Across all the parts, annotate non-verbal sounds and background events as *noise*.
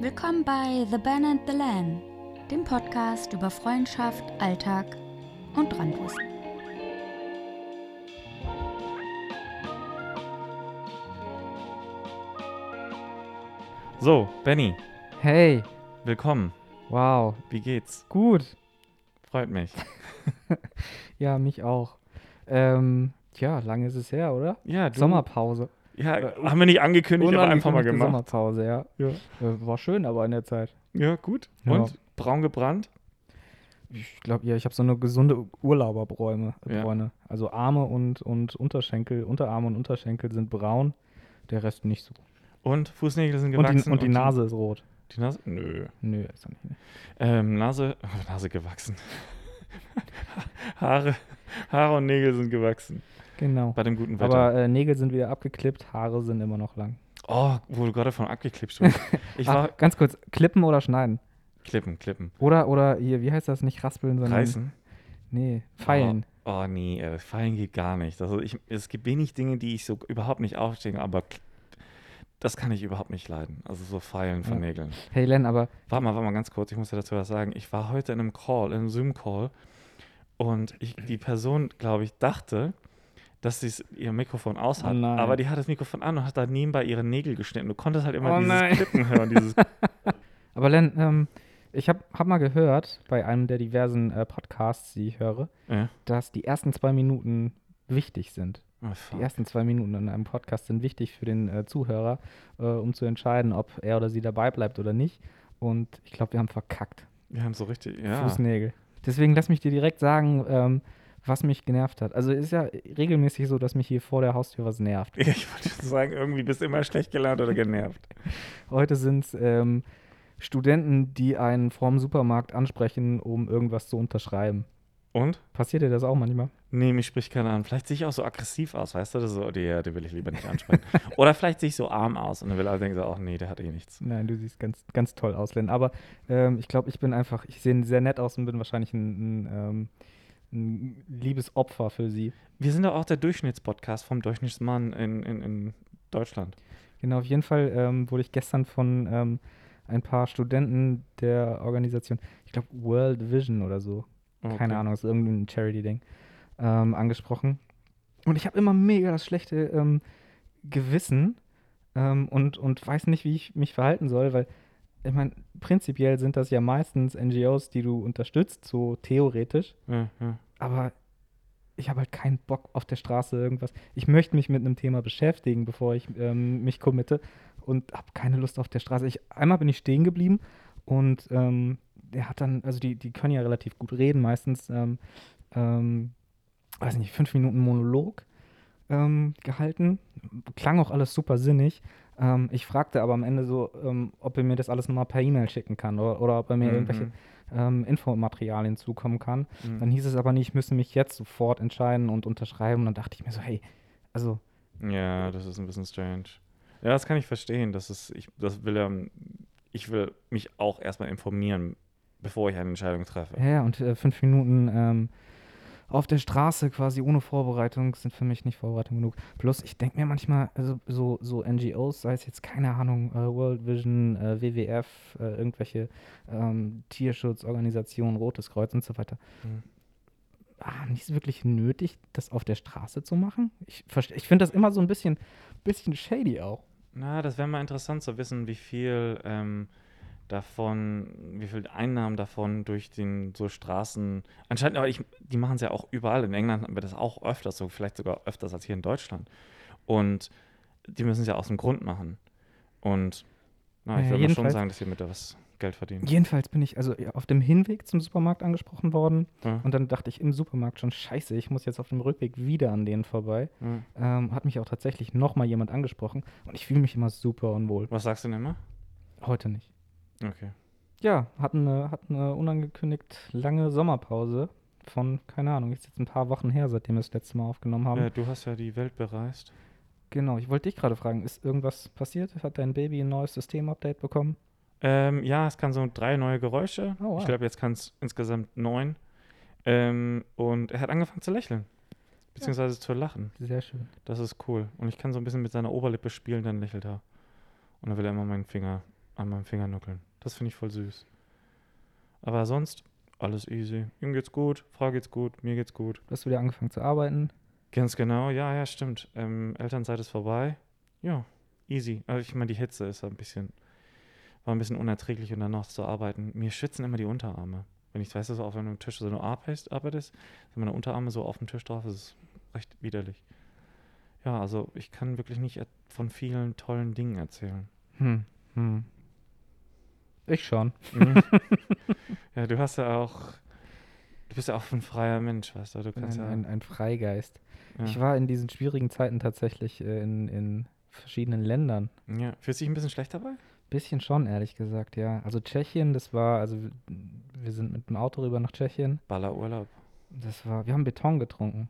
Willkommen bei The Ben and the Lan, dem Podcast über Freundschaft, Alltag und Randwissen. So, Benny, Hey, willkommen. wow, Wie geht's? gut. Freut mich. *laughs* Ja, mich auch. Ähm, tja, lange ist es her, oder? Ja, du. Sommerpause. Ja, haben wir nicht angekündigt, aber einfach mal gemacht. Sommerpause, ja. Ja. Äh, War schön, aber in der Zeit. Ja, gut. Ja. Und braun gebrannt? Ich glaube, ja, ich habe so eine gesunde Urlauberbräume. Ja. Bräune. Also Arme und, und Unterschenkel, Unterarme und Unterschenkel sind braun, der Rest nicht so. Und Fußnägel sind Und gewachsen. die, und die Nase ist rot. Die Nase? Nö. Nö, ist doch nicht. Ne? Ähm, Nase, oh, *laughs* Nase gewachsen. *laughs* Haare, Haare und Nägel sind gewachsen. Genau. Bei dem guten Wetter. Aber äh, Nägel sind wieder abgeklippt, Haare sind immer noch lang. oh, wo du gerade von abgeklippt sprichst. *laughs* Ich war. Ach, ganz kurz, klippen oder schneiden? Klippen, klippen. Oder, oder hier, wie heißt das? Nicht raspeln, sondern. Reißen. Nee, feilen. Oh, oh nee, äh, Feilen geht gar nicht. Also ich, es gibt wenig Dinge, die ich so überhaupt nicht aufstehe, aber das kann ich überhaupt nicht leiden. Also so Feilen von Ja. Nägeln. Hey Len, aber Warte mal, warte mal ganz kurz, ich muss ja dazu was sagen. Ich war heute in einem Call, in einem Zoom-Call und ich, die Person, glaube ich, dachte, dass sie ihr Mikrofon aus hat. Oh aber die hat das Mikrofon an und hat da nebenbei ihre Nägel geschnitten. Du konntest halt immer Oh dieses nein. Klippen hören. Dieses, *laughs* Aber Len, ähm, ich habe hab mal gehört bei einem der diversen äh, Podcasts, die ich höre, ja. dass die ersten zwei Minuten wichtig sind. Oh, Die ersten zwei Minuten in einem Podcast sind wichtig für den äh, Zuhörer, äh, um zu entscheiden, ob er oder sie dabei bleibt oder nicht. Und ich glaube, wir haben verkackt. Wir haben so richtig, ja. Fußnägel. Deswegen lass mich dir direkt sagen, ähm, was mich genervt hat. Also es ist ja regelmäßig so, dass mich hier vor der Haustür was nervt. Ja, *laughs* ich wollte schon sagen, irgendwie bist du immer schlecht gelaunt oder genervt. *laughs* Heute sind es ähm, Studenten, die einen vorm Supermarkt ansprechen, um irgendwas zu unterschreiben. Und? Passiert dir das auch manchmal? Nee, mich spricht keiner an. Vielleicht sehe ich auch so aggressiv aus, weißt du? Das so, die, die will ich lieber nicht ansprechen. *laughs* Oder vielleicht sehe ich so arm aus und dann will alle denken so, ach nee, der hat eh nichts. Nein, du siehst ganz, ganz toll aus, Len. Aber ähm, ich glaube, ich bin einfach, ich sehe sehr nett aus und bin wahrscheinlich ein, ein, ähm, ein liebes Opfer für sie. Wir sind doch auch der Durchschnittspodcast vom Durchschnittsmann in, in, in Deutschland. Genau, auf jeden Fall ähm, wurde ich gestern von ähm, ein paar Studenten der Organisation, ich glaube World Vision oder so, keine Okay. Ahnung, ist irgendein Charity-Ding, ähm, angesprochen. Und ich habe immer mega das schlechte ähm, Gewissen ähm, und, und weiß nicht, wie ich mich verhalten soll, weil, ich meine, prinzipiell sind das ja meistens NGOs, die du unterstützt, so theoretisch, Ja, ja. aber ich habe halt keinen Bock auf der Straße irgendwas. Ich möchte mich mit einem Thema beschäftigen, bevor ich ähm, mich committe und habe keine Lust auf der Straße. Ich, einmal bin ich stehen geblieben und ähm, der hat dann, also die, die können ja relativ gut reden, meistens, ähm, ähm, weiß nicht, fünf Minuten Monolog ähm, gehalten. Klang auch alles super sinnig. Ähm, ich fragte aber am Ende so, ähm, ob er mir das alles nochmal per E-Mail schicken kann oder, oder ob er mir irgendwelche Mhm. ähm, Infomaterialien zukommen kann. Mhm. Dann hieß es aber nicht, ich müsse mich jetzt sofort entscheiden und unterschreiben. Und dann dachte ich mir so, hey, also, Ja, das ist ein bisschen strange. Ja, das kann ich verstehen. Das ist, ich, das will ja, ich will mich auch erstmal informieren, bevor ich eine Entscheidung treffe. ja, und äh, fünf Minuten ähm, auf der Straße quasi ohne Vorbereitung sind für mich nicht Vorbereitung genug. Plus, ich denke mir manchmal, also so, so NGOs, sei es jetzt, keine Ahnung, äh, World Vision, äh, WWF, äh, irgendwelche ähm, Tierschutzorganisationen, Rotes Kreuz und so weiter, Mhm. die es wirklich nötig, das auf der Straße zu machen? Ich, ich finde das immer so ein bisschen, bisschen shady auch. Na, das wäre mal interessant zu wissen, wie viel ähm, davon, wie viel Einnahmen davon durch den so Straßen. Anscheinend, aber ich, die machen es ja auch überall. In England haben wir das auch öfters, so vielleicht sogar öfters als hier in Deutschland. Und die müssen es ja aus dem Grund machen. Und na, ich Ja, würde schon sagen, dass sie mit da was Geld verdienen. Jedenfalls bin ich also auf dem Hinweg zum Supermarkt angesprochen worden Ja, und dann dachte ich im Supermarkt schon, scheiße, ich muss jetzt auf dem Rückweg wieder an denen vorbei. ja. Ähm, hat mich auch tatsächlich nochmal jemand angesprochen und ich fühle mich immer super unwohl. Was sagst du denn immer? Heute nicht. Okay. Ja, hatten eine, hatten eine unangekündigt lange Sommerpause von, keine Ahnung, ist jetzt ein paar Wochen her, seitdem wir das letzte Mal aufgenommen haben. Ja, du hast ja die Welt bereist. Genau, ich wollte dich gerade fragen, ist irgendwas passiert? Hat dein Baby ein neues Systemupdate bekommen? Ähm, ja, es kann so drei neue Geräusche. Oh, wow. Ich glaube, jetzt kann es insgesamt neun. Ähm, und er hat angefangen zu lächeln. Beziehungsweise zu lachen. Sehr schön. Das ist cool. Und ich kann so ein bisschen mit seiner Oberlippe spielen, dann lächelt er. Und dann will er immer meinen Finger an meinem Finger nuckeln. Das finde ich voll süß. Aber sonst alles easy. Ihm geht's gut, Frau geht's gut, mir geht's gut. Hast du wieder angefangen zu arbeiten? Ganz genau, ja, ja, stimmt. Ähm, Elternzeit ist vorbei. Ja, easy. Also ich meine, die Hitze ist ein bisschen, war ein bisschen unerträglich und dann noch zu arbeiten. Mir schwitzen immer die Unterarme. Wenn ich weiß, so auf einem Tisch so eine arbeitest, arbeitest, sind meine Unterarme so auf dem Tisch drauf, das ist recht widerlich. Ja, also ich kann wirklich nicht von vielen tollen Dingen erzählen. Hm. Hm. Ich schon. Mhm. *laughs* ja, du hast ja auch, du bist ja auch ein freier Mensch, weißt du, du kannst ein, ja, ein, ein Freigeist. ja. Ich war in diesen schwierigen Zeiten tatsächlich äh, in, in verschiedenen Ländern. ja. Fühlst du dich ein bisschen schlecht dabei? Bisschen schon, ehrlich gesagt, ja. Also Tschechien, das war, also wir sind mit dem Auto rüber nach Tschechien. Ballerurlaub. Das war, wir haben Beton getrunken.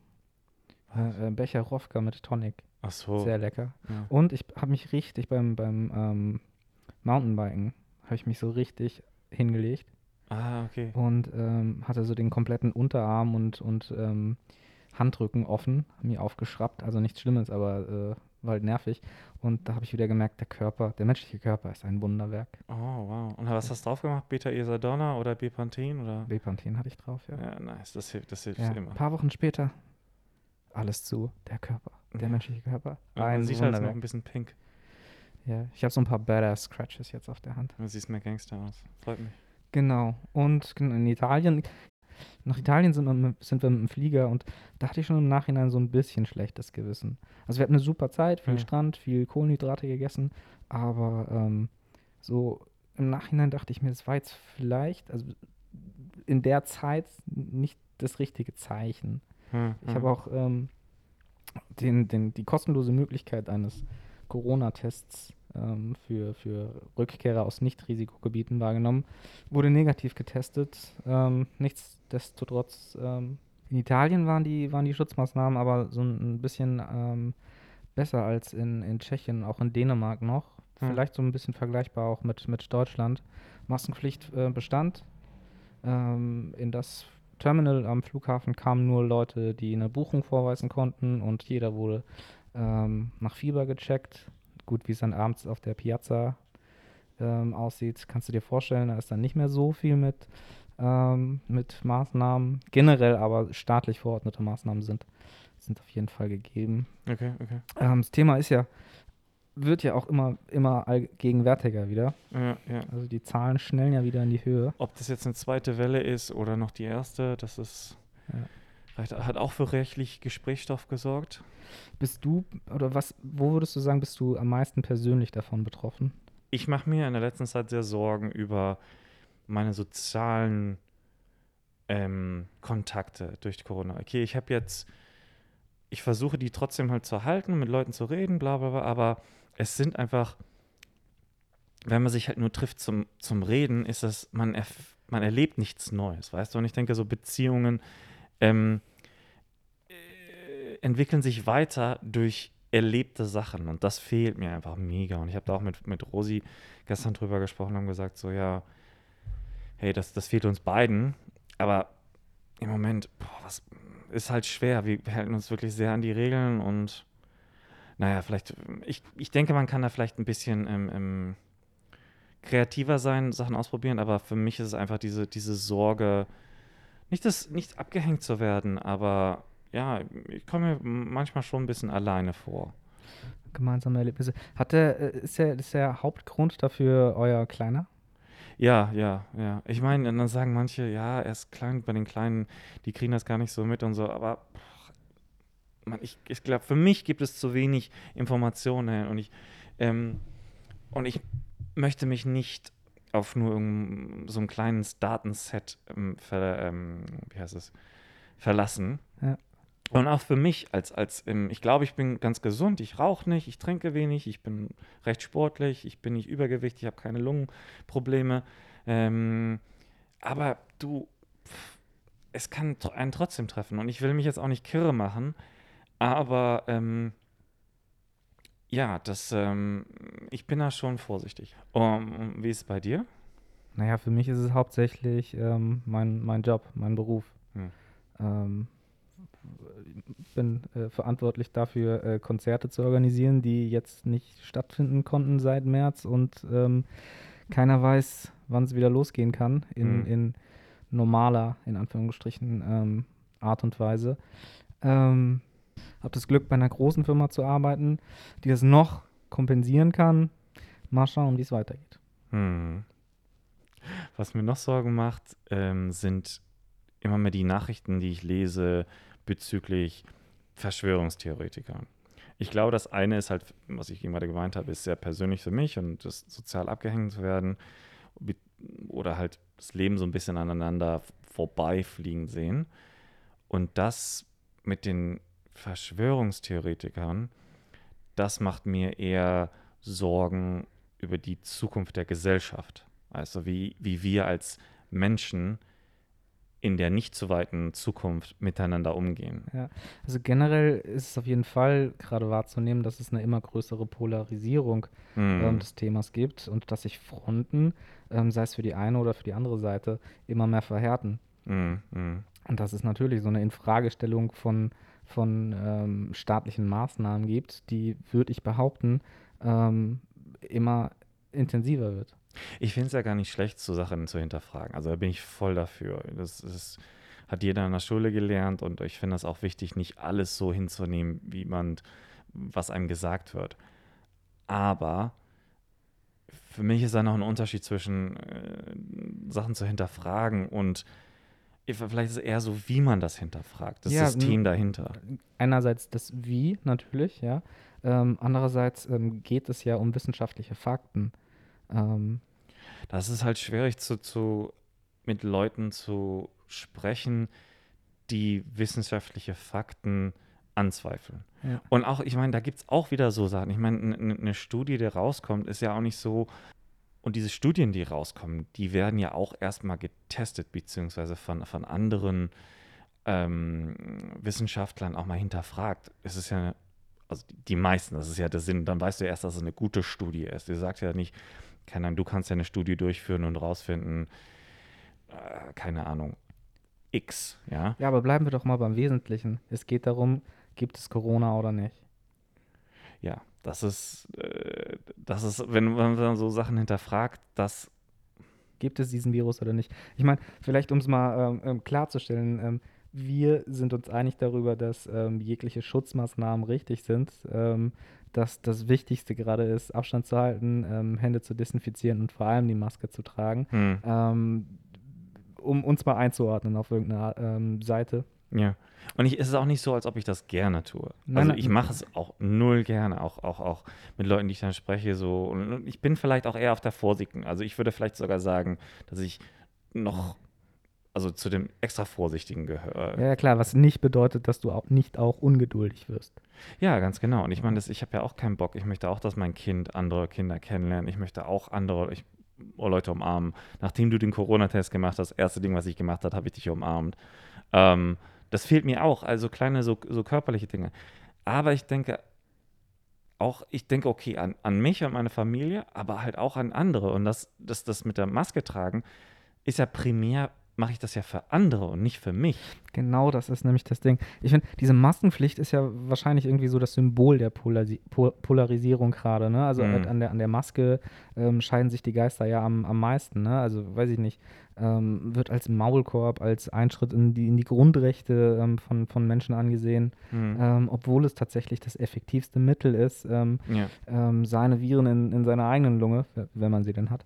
Äh, äh, Becher Rofka mit Tonic. Ach so. Sehr lecker. ja. Und ich habe mich richtig beim, beim ähm, Mountainbiken, habe ich mich so richtig hingelegt Ah, okay. und ähm, hatte so den kompletten Unterarm und, und ähm, Handrücken offen, mir aufgeschraubt. Also nichts Schlimmes, aber äh, war halt nervig. Und da habe ich wieder gemerkt, der Körper, der menschliche Körper ist ein Wunderwerk. Oh, wow. Und was hast du drauf gemacht? Beta-Isadonna oder Bepanthen oder? Bepanthen hatte ich drauf, ja. Ja, nice. Das hilft, das hilft Ja, immer. ein paar Wochen später, alles zu, der Körper, der Ja. menschliche Körper. Und Ein man sieht halt noch Wunderwerk. ein bisschen pink. Ja, ich habe so ein paar Badass-Scratches jetzt auf der Hand. Du siehst mehr Gangster aus. Freut mich. Genau. Und gen- in Italien, nach Italien sind wir, mit, sind wir mit dem Flieger und da hatte ich schon im Nachhinein so ein bisschen schlechtes Gewissen. Also wir hatten eine super Zeit, viel Ja. Strand, viel Kohlenhydrate gegessen, aber ähm, so im Nachhinein dachte ich mir, das war jetzt vielleicht, also in der Zeit nicht das richtige Zeichen. Hm, Ich habe auch ähm, den, den, die kostenlose Möglichkeit eines Corona-Tests ähm, für, für Rückkehrer aus Nicht-Risikogebieten wahrgenommen. Wurde negativ getestet. Ähm, nichtsdestotrotz, ähm, in Italien waren die, waren die Schutzmaßnahmen aber so ein, bisschen ähm, besser als in, in Tschechien, auch in Dänemark noch. Hm. Vielleicht so ein bisschen vergleichbar auch mit, mit Deutschland. Maskenpflicht äh, bestand. Ähm, in das Terminal am Flughafen kamen nur Leute, die eine Buchung vorweisen konnten und jeder wurde ähm, nach Fieber gecheckt. Gut, wie es dann abends auf der Piazza ähm, aussieht, kannst du dir vorstellen, da ist dann nicht mehr so viel mit, ähm, mit Maßnahmen. Generell aber staatlich verordnete Maßnahmen sind, sind auf jeden Fall gegeben. Okay, okay. Ähm, das Thema ist ja, wird ja auch immer, immer allgegenwärtiger wieder. Ja, ja. Also die Zahlen schnellen ja wieder in die Höhe. Ob das jetzt eine zweite Welle ist oder noch die erste, das ist. Ja. Hat, hat auch für rechtlich Gesprächsstoff gesorgt. Bist du, oder was, wo würdest du sagen, bist du am meisten persönlich davon betroffen? Ich mache mir in der letzten Zeit sehr Sorgen über meine sozialen ähm, Kontakte durch Corona. Okay, ich habe jetzt, ich versuche die trotzdem halt zu erhalten, mit Leuten zu reden, bla bla bla, aber es sind einfach, wenn man sich halt nur trifft zum, zum Reden, ist das, man, erf man erlebt nichts Neues, weißt du? Und ich denke, so Beziehungen ähm, äh, entwickeln sich weiter durch erlebte Sachen und das fehlt mir einfach mega. Und ich habe da auch mit, mit Rosi gestern drüber gesprochen und gesagt, so ja, hey, das, das fehlt uns beiden, aber im Moment, boah, was ist halt schwer. Wir, halten uns wirklich sehr an die Regeln und naja, vielleicht, ich, ich denke, man kann da vielleicht ein bisschen ähm, ähm, kreativer sein, Sachen ausprobieren, aber für mich ist es einfach diese, diese Sorge, nicht, das, nicht abgehängt zu werden, aber ja, ich komme mir manchmal schon ein bisschen alleine vor. Gemeinsame Erlebnisse. Hat der, äh, ist, der, ist der Hauptgrund dafür euer Kleiner? Ja, ja, ja. Ich meine, dann sagen manche, ja, er ist klein, bei den Kleinen, die kriegen das gar nicht so mit und so, aber man, ich, ich glaube, für mich gibt es zu wenig Informationen und ich, ähm, und ich möchte mich nicht auf nur so ein kleines Datenset ähm, ver, ähm, wie heißt es, verlassen. Ja. Und auch für mich als, als ähm, ich glaube, ich bin ganz gesund, ich rauche nicht, ich trinke wenig, ich bin recht sportlich, ich bin nicht übergewichtig, ich habe keine Lungenprobleme. Ähm, aber du, pff, es kann einen trotzdem treffen und ich will mich jetzt auch nicht kirre machen, aber ähm, ja, das, ähm, ich bin da schon vorsichtig. Um, wie ist es bei dir? Naja, für mich ist es hauptsächlich ähm, mein, mein Job, mein Beruf. Hm. Ähm, bin äh, verantwortlich dafür, äh, Konzerte zu organisieren, die jetzt nicht stattfinden konnten seit März und ähm, Keiner weiß, wann es wieder losgehen kann in, Mhm. in normaler, in Anführungsstrichen, ähm, Art und Weise. Ähm, habe das Glück, bei einer großen Firma zu arbeiten, die das noch kompensieren kann. Mal schauen, wie es weitergeht. Hm. Was mir noch Sorgen macht, ähm, sind immer mehr die Nachrichten, die ich lese bezüglich Verschwörungstheoretikern. Ich glaube, das eine ist halt, was ich gerade gemeint habe, ist sehr persönlich für mich und das sozial abgehängt zu werden oder halt das Leben so ein bisschen aneinander vorbeifliegen sehen. Und das mit den Verschwörungstheoretikern, das macht mir eher Sorgen über die Zukunft der Gesellschaft. Also wie, wie wir als Menschen in der nicht so weiten Zukunft miteinander umgehen. Also generell ist es auf jeden Fall gerade wahrzunehmen, dass es eine immer größere Polarisierung Hm. ähm, des Themas gibt und dass sich Fronten, ähm, sei es für die eine oder für die andere Seite, immer mehr verhärten. Hm, hm. Und dass es natürlich so eine Infragestellung von, von ähm, staatlichen Maßnahmen gibt, die, würde ich behaupten, ähm, immer intensiver wird. Ich finde es ja gar nicht schlecht, so Sachen zu hinterfragen. Also da bin ich voll dafür. Das ist, hat jeder in der Schule gelernt und ich finde das auch wichtig, nicht alles so hinzunehmen, wie man, was einem gesagt wird. Aber für mich ist da noch ein Unterschied zwischen äh, Sachen zu hinterfragen und vielleicht ist es eher so, wie man das hinterfragt, das Ja, System dahinter. Einerseits das Wie natürlich, ja. Ähm, andererseits ähm, geht es ja um wissenschaftliche Fakten. Ähm, Das ist halt schwierig zu, zu, mit Leuten zu sprechen, die wissenschaftliche Fakten anzweifeln. Ja. Und auch, ich meine, da gibt es auch wieder so Sachen. Ich meine, eine Studie, die rauskommt, ist ja auch nicht so. Und diese Studien, die rauskommen, die werden ja auch erstmal getestet, beziehungsweise von, von anderen ähm, Wissenschaftlern auch mal hinterfragt. Es ist ja, also die, meisten, das ist ja der Sinn, dann weißt du erst, dass es eine gute Studie ist. Die sagt ja nicht, keine Ahnung, du kannst ja eine Studie durchführen und rausfinden, äh, keine Ahnung, X, ja. ja, aber bleiben wir doch mal beim Wesentlichen. Es geht darum, gibt es Corona oder nicht? Ja, das ist, äh, das ist, wenn man so Sachen hinterfragt, das, Gibt es diesen Virus oder nicht? Ich meine, vielleicht um es mal ähm, ähm, klarzustellen, ähm, wir sind uns einig darüber, dass ähm, jegliche Schutzmaßnahmen richtig sind, ähm, dass das Wichtigste gerade ist, Abstand zu halten, ähm, Hände zu desinfizieren und vor allem die Maske zu tragen. hm, um uns mal einzuordnen auf irgendeiner Seite. Ja. Und ich, es ist auch nicht so, als ob ich das gerne tue. Nein, also ich mache es auch null gerne, auch, auch, auch mit Leuten, die ich dann spreche, so. Und ich bin vielleicht auch eher auf der vorsichtigen. Also ich würde vielleicht sogar sagen, dass ich noch, also zu dem extra Vorsichtigen gehöre. Ja, ja, klar, was nicht bedeutet, dass du auch nicht auch ungeduldig wirst. Ja, ganz genau. Und ich meine, ich habe ja auch keinen Bock. Ich möchte auch, dass mein Kind andere Kinder kennenlernt. Ich möchte auch andere ich, oh, Leute umarmen. Nachdem du den Corona-Test gemacht hast, das erste Ding, was ich gemacht habe, habe ich dich umarmt. Ähm, das fehlt mir auch. Also kleine, so, so körperliche Dinge. Aber ich denke auch, ich denke, okay, an, an mich und meine Familie, aber halt auch an andere. Und das, das, das mit der Maske tragen ist ja primär, mache ich das ja für andere und nicht für mich. Genau, das ist nämlich das Ding. Ich finde, diese Maskenpflicht ist ja wahrscheinlich irgendwie so das Symbol der Polarisi po Polarisierung gerade. Ne? Also Mhm. halt an, der, an der Maske ähm, scheiden sich die Geister ja am, am meisten. Ne? Also weiß ich nicht, ähm, wird als Maulkorb, als Einschritt in die, in die Grundrechte ähm, von, von Menschen angesehen, Hm. ähm, obwohl es tatsächlich das effektivste Mittel ist, ähm, Ja. ähm, seine Viren in, in seiner eigenen Lunge, wenn man sie denn hat,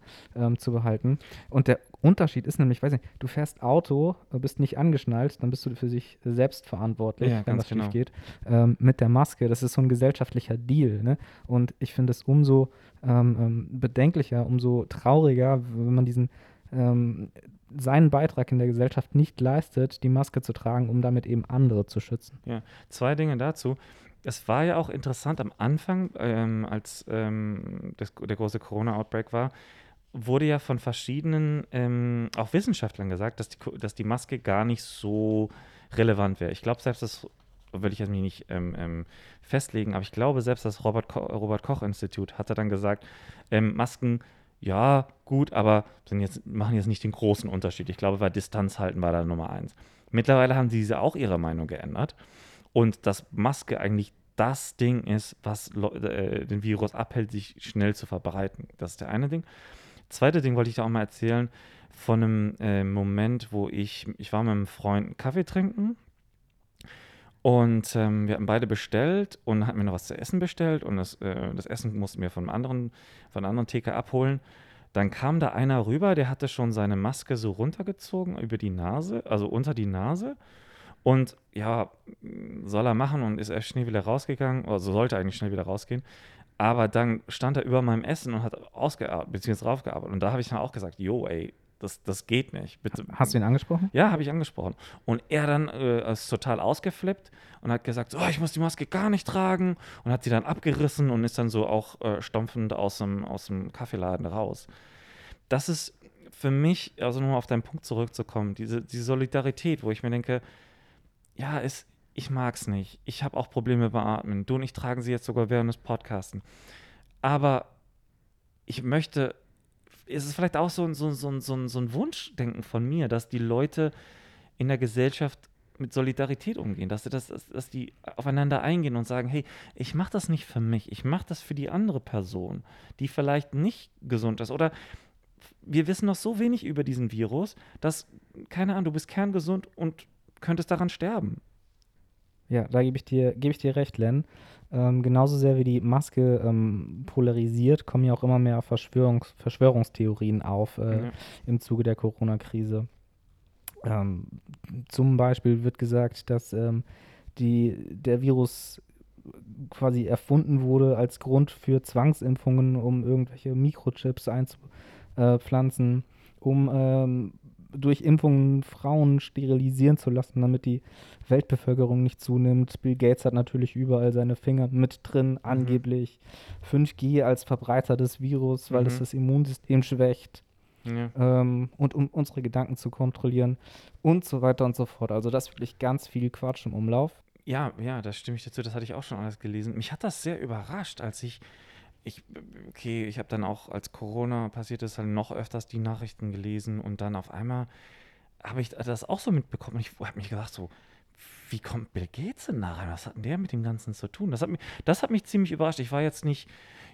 zu behalten. Und der Unterschied ist nämlich, weiß nicht, du fährst Auto, äh, bist nicht angeschnallt, dann bist du für sich selbst verantwortlich, Ja, wenn das schief genau. geht. Ähm, mit der Maske, das ist so ein gesellschaftlicher Deal. Ne? Und ich finde es umso ähm, ähm, bedenklicher, umso trauriger, wenn man diesen ähm, seinen Beitrag in der Gesellschaft nicht leistet, die Maske zu tragen, um damit eben andere zu schützen. Zwei Dinge dazu. Es war ja auch interessant am Anfang, ähm, als ähm, das, der große Corona-Outbreak war, wurde ja von verschiedenen, ähm, auch Wissenschaftlern gesagt, dass die, dass die Maske gar nicht so relevant wäre. Ich glaube, selbst das will ich jetzt mich nicht ähm, ähm, festlegen, aber ich glaube, selbst das Robert, Ko Robert Koch-Institut hatte dann gesagt, ähm, Masken, ja, gut, aber sind jetzt, machen jetzt nicht den großen Unterschied. Ich glaube, bei Distanz halten war da Nummer eins. Mittlerweile haben diese auch ihre Meinung geändert und dass Maske eigentlich das Ding ist, was Leu- äh, den Virus abhält, sich schnell zu verbreiten. Das ist der eine Ding. Zweite Ding wollte ich da auch mal erzählen von einem äh, Moment, wo ich, ich war mit einem Freund Kaffee trinken und ähm, wir hatten beide bestellt und hatten mir noch was zu essen bestellt und das, äh, das Essen mussten wir von einem anderen, von einer anderen Theke abholen. Dann kam da einer rüber, der hatte schon seine Maske so runtergezogen über die Nase, also unter die Nase. Und ja, soll er machen und ist erst schnell wieder rausgegangen, also sollte eigentlich schnell wieder rausgehen. Aber dann stand er über meinem Essen und hat ausgearbeitet, beziehungsweise draufgearbeitet. Und da habe ich dann auch gesagt, yo, ey, das, das geht nicht. Bitte. Hast du ihn angesprochen? Ja, habe ich angesprochen. Und er dann äh, ist total ausgeflippt und hat gesagt, oh, ich muss die Maske gar nicht tragen und hat sie dann abgerissen und ist dann so auch äh, stampfend aus dem, aus dem Kaffeeladen raus. Das ist für mich, also nochmal auf deinen Punkt zurückzukommen, diese, diese Solidarität, wo ich mir denke, ja, es, ich mag es nicht. Ich habe auch Probleme beim Atmen. Du und ich tragen sie jetzt sogar während des Podcasten. Aber ich möchte ist es vielleicht auch so, so, so, so, so ein Wunschdenken von mir, dass die Leute in der Gesellschaft mit Solidarität umgehen, dass, das, dass, dass die aufeinander eingehen und sagen, hey, ich mache das nicht für mich, ich mache das für die andere Person, die vielleicht nicht gesund ist. Oder wir wissen noch so wenig über diesen Virus, dass, keine Ahnung, du bist kerngesund und könntest daran sterben. Ja, da gebe ich dir, gebe ich dir recht, Len. Ähm, genauso sehr wie die Maske ähm, polarisiert, kommen ja auch immer mehr Verschwörungs Verschwörungstheorien auf äh, mhm. im Zuge der Corona-Krise. Ähm, zum Beispiel wird gesagt, dass ähm, die, der Virus quasi erfunden wurde als Grund für Zwangsimpfungen, um irgendwelche Mikrochips einzupflanzen, um ähm, durch Impfungen Frauen sterilisieren zu lassen, damit die Weltbevölkerung nicht zunimmt. Bill Gates hat natürlich überall seine Finger mit drin, mhm. angeblich. 5G als Verbreiter des Virus, weil mhm. es das Immunsystem schwächt. Ja. Ähm, und um unsere Gedanken zu kontrollieren und so weiter und so fort. Also das ist wirklich ganz viel Quatsch im Umlauf. Ja, ja, das stimme ich dazu. Das hatte ich auch schon alles gelesen. Mich hat das sehr überrascht, als ich ich, okay, ich habe dann auch, als Corona passiert ist, halt noch öfters die Nachrichten gelesen und dann auf einmal habe ich das auch so mitbekommen. Und ich habe mich gedacht, so, wie kommt Bill Gates denn da rein? Was hat denn der mit dem Ganzen zu tun? Das hat mich, das hat mich ziemlich überrascht. Ich war jetzt nicht,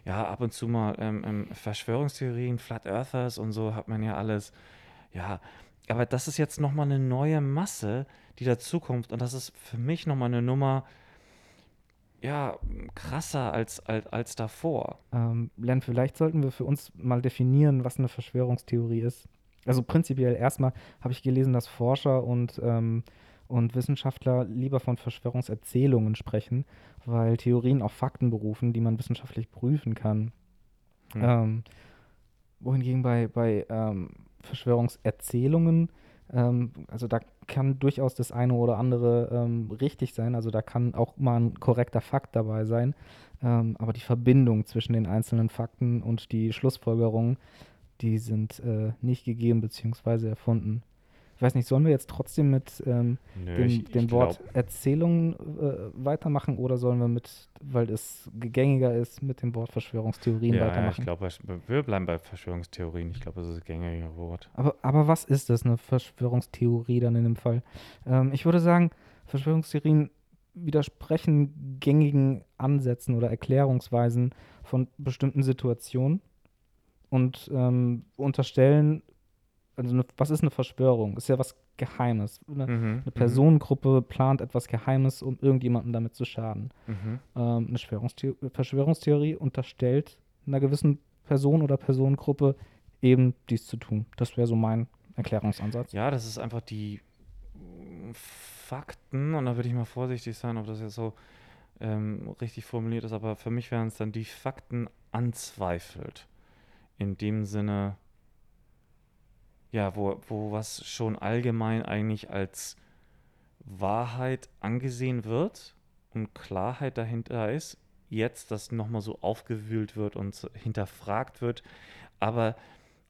ja, ab und zu mal ähm, Verschwörungstheorien, Flat Earthers und so hat man ja alles, ja, aber das ist jetzt nochmal eine neue Masse, die dazukommt und das ist für mich nochmal eine Nummer, ja, krasser als, als, als davor. Ähm, Len, vielleicht sollten wir für uns mal definieren, was eine Verschwörungstheorie ist. Also prinzipiell erstmal habe ich gelesen, dass Forscher und, ähm, und Wissenschaftler lieber von Verschwörungserzählungen sprechen, weil Theorien auf Fakten berufen, die man wissenschaftlich prüfen kann. Hm. Ähm, wohingegen bei, bei ähm, Verschwörungserzählungen ähm, also da kann durchaus das eine oder andere ähm, richtig sein. Also da kann auch mal ein korrekter Fakt dabei sein. Ähm, aber die Verbindung zwischen den einzelnen Fakten und die Schlussfolgerungen, die sind äh, nicht gegeben bzw. erfunden. Ich weiß nicht, sollen wir jetzt trotzdem mit ähm, Nö, dem, ich, dem ich Wort glaub. Erzählung äh, weitermachen oder sollen wir mit, weil es gängiger ist, mit dem Wort Verschwörungstheorien ja, weitermachen? Ja, ich glaube, wir bleiben bei Verschwörungstheorien. Ich glaube, das ist ein gängiger Wort. Aber, aber was ist das, eine Verschwörungstheorie dann in dem Fall? Ähm, ich würde sagen, Verschwörungstheorien widersprechen gängigen Ansätzen oder Erklärungsweisen von bestimmten Situationen und ähm, unterstellen also eine, was ist eine Verschwörung? Ist ja was Geheimes. Eine, mhm, eine mhm. Personengruppe plant etwas Geheimes, um irgendjemandem damit zu schaden. Mhm. Ähm, eine Verschwörungstheorie, Verschwörungstheorie unterstellt einer gewissen Person oder Personengruppe eben dies zu tun. Das wäre so mein Erklärungsansatz. Ja, das ist einfach die Fakten, und da würde ich mal vorsichtig sein, ob das jetzt so ähm, richtig formuliert ist, aber für mich wären es dann die Fakten anzweifelt. In dem Sinne, ja, wo, wo was schon allgemein eigentlich als Wahrheit angesehen wird und Klarheit dahinter ist, jetzt das nochmal so aufgewühlt wird und hinterfragt wird, aber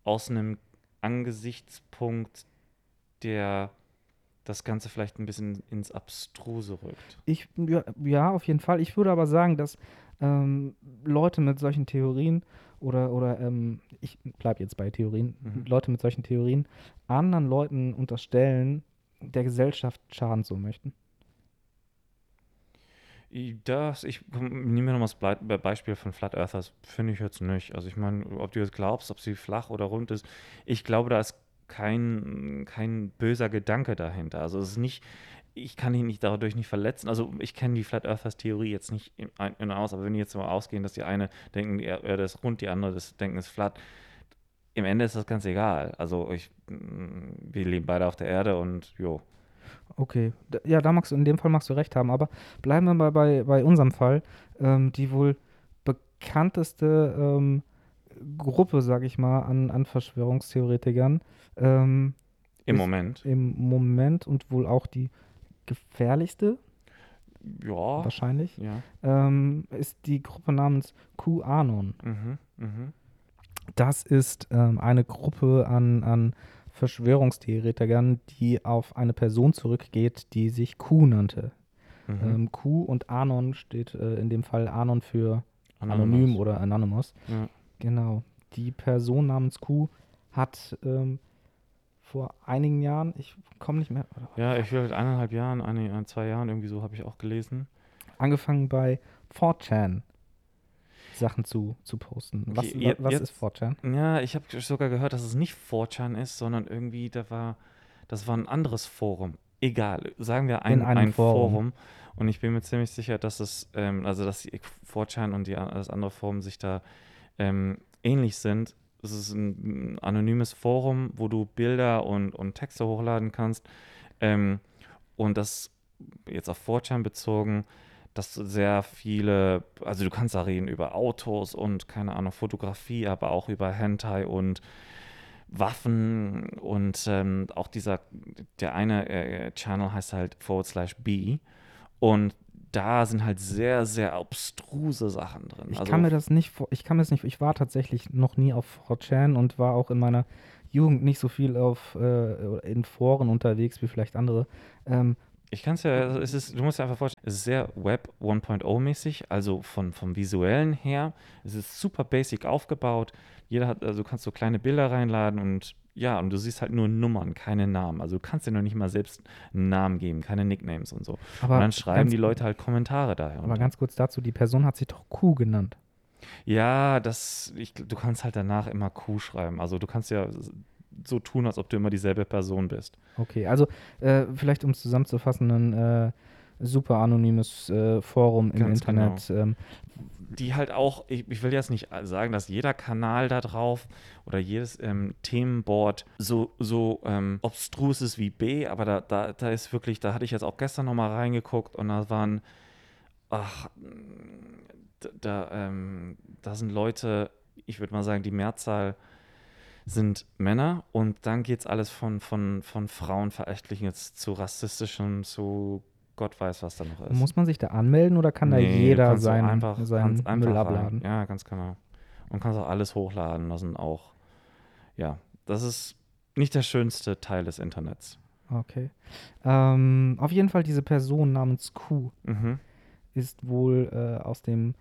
aus einem Angesichtspunkt, der das Ganze vielleicht ein bisschen ins Abstruse rückt. Ich, ja, auf jeden Fall. Ich würde aber sagen, dass ähm, Leute mit solchen Theorien oder, oder ähm, ich bleibe jetzt bei Theorien, mhm. Leute mit solchen Theorien anderen Leuten unterstellen, der Gesellschaft schaden zu möchten. Das, ich nehme nochmal das Beispiel von Flat Earthers, finde ich jetzt nicht. Also ich meine, ob du jetzt glaubst, ob sie flach oder rund ist, ich glaube, da ist kein, kein böser Gedanke dahinter. Also es ist nicht, ich kann ihn nicht dadurch nicht verletzen. Also ich kenne die Flat Earthers Theorie jetzt nicht in, in aus, aber wenn die jetzt mal ausgehen, dass die eine denken, die Erde ist rund, die andere das denken, ist flat, im Ende ist das ganz egal. Also ich, mm, wir leben beide auf der Erde und jo. Okay, ja, da magst du, in dem Fall magst du recht haben, aber bleiben wir mal bei, bei unserem Fall. Ähm, die wohl bekannteste ähm, Gruppe, sag ich mal, an, an Verschwörungstheoretikern ähm, Im Moment. im Moment und wohl auch die gefährlichste, Ja. wahrscheinlich, Ja. ähm, ist die Gruppe namens QAnon. Mhm. Mhm. Das ist ähm, eine Gruppe an, an Verschwörungstheoretikern, die auf eine Person zurückgeht, die sich Q nannte. Mhm. Ähm, Q und Anon steht äh, in dem Fall Anon für anonym Anonymous. oder anonymous. Ja. Genau. Die Person namens Q hat ähm, vor einigen Jahren, ich komme nicht mehr, Ja, ich will eineinhalb Jahren, eine, ein, zwei Jahren irgendwie so habe ich auch gelesen. angefangen bei 4chan Sachen zu, zu posten. Was, Okay, was jetzt- ist 4chan? Ja, ich habe sogar gehört, dass es nicht 4chan ist, sondern irgendwie, da war, das war ein anderes Forum. Egal, sagen wir ein, ein Forum. Forum. Und ich bin mir ziemlich sicher, dass es, ähm, also dass die 4chan und die, das andere Forum sich da ähm, ähnlich sind. Es ist ein, anonymes Forum, wo du Bilder und, und Texte hochladen kannst. Ähm, und das jetzt auf 4chan bezogen, dass sehr viele, also du kannst da reden über Autos und keine Ahnung, Fotografie, aber auch über Hentai und Waffen und ähm, auch dieser, der eine äh, Channel heißt halt forward slash B und da sind halt sehr, sehr abstruse Sachen drin. Ich also, kann mir das nicht, vor- ich kann mir das nicht, ich war tatsächlich noch nie auf 4chan und war auch in meiner Jugend nicht so viel auf, äh, in Foren unterwegs wie vielleicht andere. Ähm, Ich kann es ja, also es ist, du musst dir einfach vorstellen, es ist sehr Web 1.0 mäßig, also von, vom visuellen her. Es ist super basic aufgebaut. Jeder hat, also du kannst so kleine Bilder reinladen und ja, und du siehst halt nur Nummern, keine Namen. Also du kannst dir noch nicht mal selbst einen Namen geben, keine Nicknames und so. aber und dann schreiben die Leute halt Kommentare daher. Aber ganz kurz dazu, die Person hat sich doch Q genannt. Ja, das, ich, du kannst halt danach immer Q schreiben. Also du kannst ja so tun, als ob du immer dieselbe Person bist. Okay, also äh, vielleicht um es zusammenzufassen, ein äh, super anonymes äh, Forum im Ganz genau. Internet. Ähm, die halt auch, ich, ich will jetzt nicht sagen, dass jeder Kanal da drauf oder jedes ähm, Themenboard so, so ähm, obstrus ist wie B, aber da, da, da ist wirklich, da hatte ich jetzt auch gestern nochmal reingeguckt und da waren, ach, da, da, ähm, da sind Leute, ich würde mal sagen, die Mehrzahl sind Männer und dann geht es alles von, von, von Frauenverächtlichen jetzt zu rassistischem, zu Gott weiß, was da noch ist. muss man sich da anmelden oder kann da Nee, jeder kannst du sein, einfach, seinen einfach Müll rein. abladen? Ja, ganz genau. Und kannst auch alles hochladen lassen, auch. Ja, das ist nicht der schönste Teil des Internets. Okay. Ähm, auf jeden Fall diese Person namens Q Mhm. ist wohl äh, aus dem,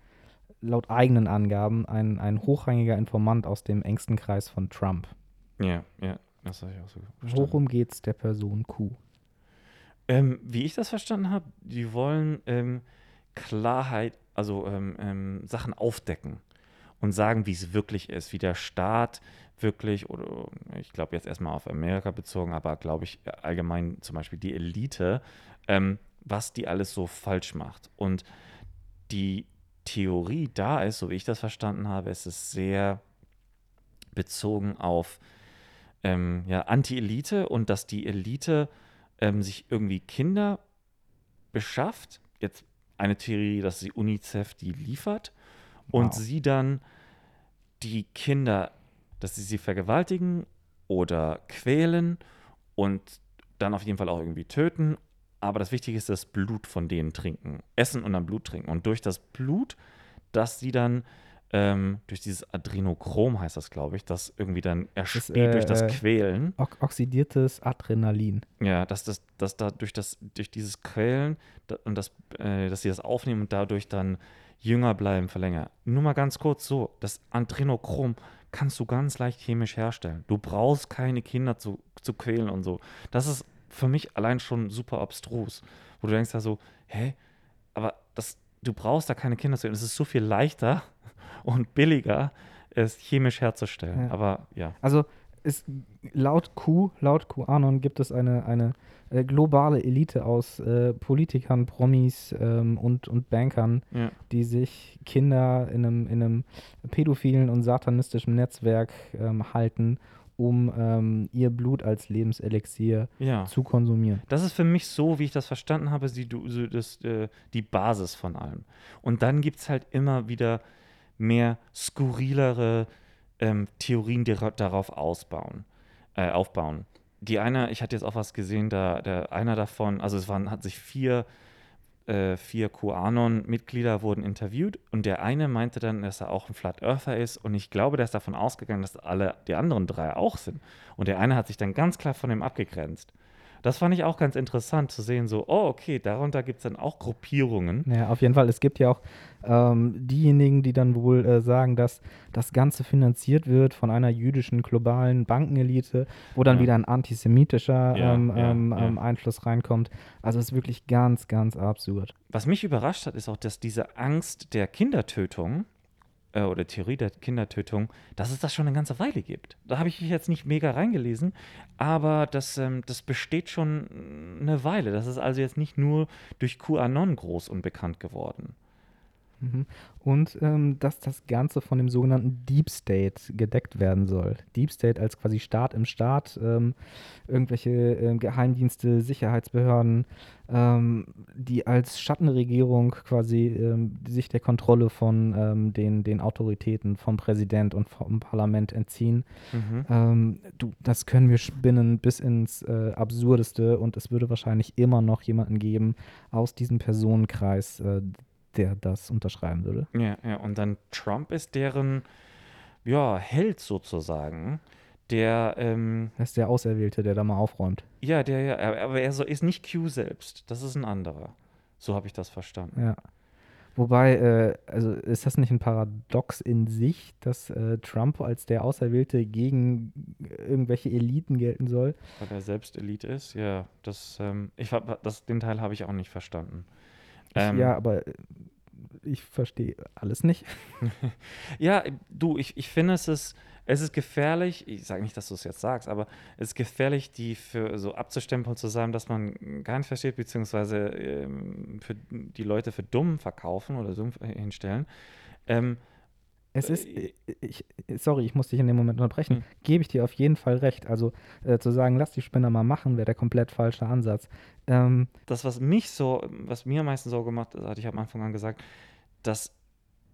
laut eigenen Angaben, ein, ein hochrangiger Informant aus dem engsten Kreis von Trump. Ja, ja, das habe ich auch so verstanden. Worum geht es der Person Q? Ähm, wie ich das verstanden habe, die wollen ähm, Klarheit, also ähm, ähm, Sachen aufdecken und sagen, wie es wirklich ist, wie der Staat wirklich, oder ich glaube jetzt erstmal auf Amerika bezogen, aber glaube ich allgemein zum Beispiel die Elite, ähm, was die alles so falsch macht. Und die Theorie da ist, so wie ich das verstanden habe, ist es sehr bezogen auf ähm, ja, Anti-Elite und dass die Elite ähm, sich irgendwie Kinder beschafft. Jetzt eine Theorie, dass die UNICEF die liefert und Wow. sie dann die Kinder, dass sie sie vergewaltigen oder quälen und dann auf jeden Fall auch irgendwie töten. Aber das Wichtige ist das Blut von denen trinken. Essen und dann Blut trinken. Und durch das Blut, das sie dann ähm, durch dieses Adrenochrom heißt das, glaube ich, das irgendwie dann erspielt äh, durch das äh, Quälen. Oxidiertes Adrenalin. Ja, dass das, dass da durch das, durch dieses Quälen da, und das, äh, dass sie das aufnehmen und dadurch dann jünger bleiben, verlängern. Nur mal ganz kurz so, das Adrenochrom kannst du ganz leicht chemisch herstellen. Du brauchst keine Kinder zu, zu quälen und so. Das ist für mich allein schon super abstrus. Wo du denkst da so, hä? Aber das, du brauchst da keine Kinder zu. Es ist so viel leichter und billiger, es chemisch herzustellen. Ja. Aber ja. Also ist laut Q, laut QAnon gibt es eine, eine äh, globale Elite aus äh, Politikern, Promis ähm, und, und Bankern, ja. die sich Kinder in einem, in einem pädophilen und satanistischen Netzwerk ähm, halten, um ähm, ihr Blut als Lebenselixier Ja. zu konsumieren. Das ist für mich so, wie ich das verstanden habe, die, das, äh, die Basis von allem. Und dann gibt es halt immer wieder mehr skurrilere ähm, Theorien, darauf ausbauen, äh, aufbauen. Die eine, ich hatte jetzt auch was gesehen, da der einer davon, also es waren, hat sich vier, äh, vier QAnon-Mitglieder wurden interviewt und der eine meinte dann, dass er auch ein Flat Earther ist und ich glaube, der ist davon ausgegangen, dass alle die anderen drei auch sind. Und der eine hat sich dann ganz klar von dem abgegrenzt. Das fand ich auch ganz interessant zu sehen, so, oh, okay, darunter gibt es dann auch Gruppierungen. Ja, auf jeden Fall. Es gibt ja auch ähm, diejenigen, die dann wohl äh, sagen, dass das Ganze finanziert wird von einer jüdischen globalen Bankenelite, wo dann Ja. wieder ein antisemitischer Ja, ähm, ja, ähm, ähm, Einfluss reinkommt. Also es ist wirklich ganz, ganz absurd. Was mich überrascht hat, ist auch, dass diese Angst der Kindertötung äh, oder Theorie der Kindertötung, dass es das schon eine ganze Weile gibt. Da habe ich mich jetzt nicht mega reingelesen, aber das, ähm, das besteht schon eine Weile. Das ist also jetzt nicht nur durch QAnon groß und bekannt geworden. Mhm. Und ähm, dass das Ganze von dem sogenannten Deep State gedeckt werden soll. Deep State als quasi Staat im Staat, ähm, irgendwelche ähm, Geheimdienste, Sicherheitsbehörden, ähm, die als Schattenregierung quasi ähm, sich der Kontrolle von ähm, den, den Autoritäten vom Präsident und vom Parlament entziehen. Mhm. Ähm, du, das können wir spinnen bis ins äh, Absurdeste und es würde wahrscheinlich immer noch jemanden geben aus diesem Personenkreis, äh, der das unterschreiben würde. Ja, ja, und dann Trump ist deren, ja, Held sozusagen, der, ähm, Das ist der Auserwählte, der da mal aufräumt. ja, der, ja, aber er so, ist nicht Q selbst, das ist ein anderer. So habe ich das verstanden. Ja. Wobei, äh, also ist das nicht ein Paradox in sich, dass äh, Trump als der Auserwählte gegen irgendwelche Eliten gelten soll? Weil er selbst Elite ist, ja, das, ähm, ich, hab- das, den Teil habe ich auch nicht verstanden. Ähm, ja, aber äh, ich verstehe alles nicht. *laughs* Ja, du, ich, ich finde, es ist, es ist gefährlich, ich sage nicht, dass du es jetzt sagst, aber es ist gefährlich, die für so abzustempeln zu sagen, dass man gar nicht versteht, beziehungsweise ähm, für die Leute für dumm verkaufen oder dumm hinstellen. Ähm, Es ist, Äh, ich, sorry, ich muss dich in dem Moment unterbrechen, Hm. gebe ich dir auf jeden Fall recht. Also äh, zu sagen, lass die Spinner mal machen, wäre der komplett falsche Ansatz. Ähm, das, was mich so, was mir am meisten Sorge macht, das hatte ich am Anfang an gesagt, dass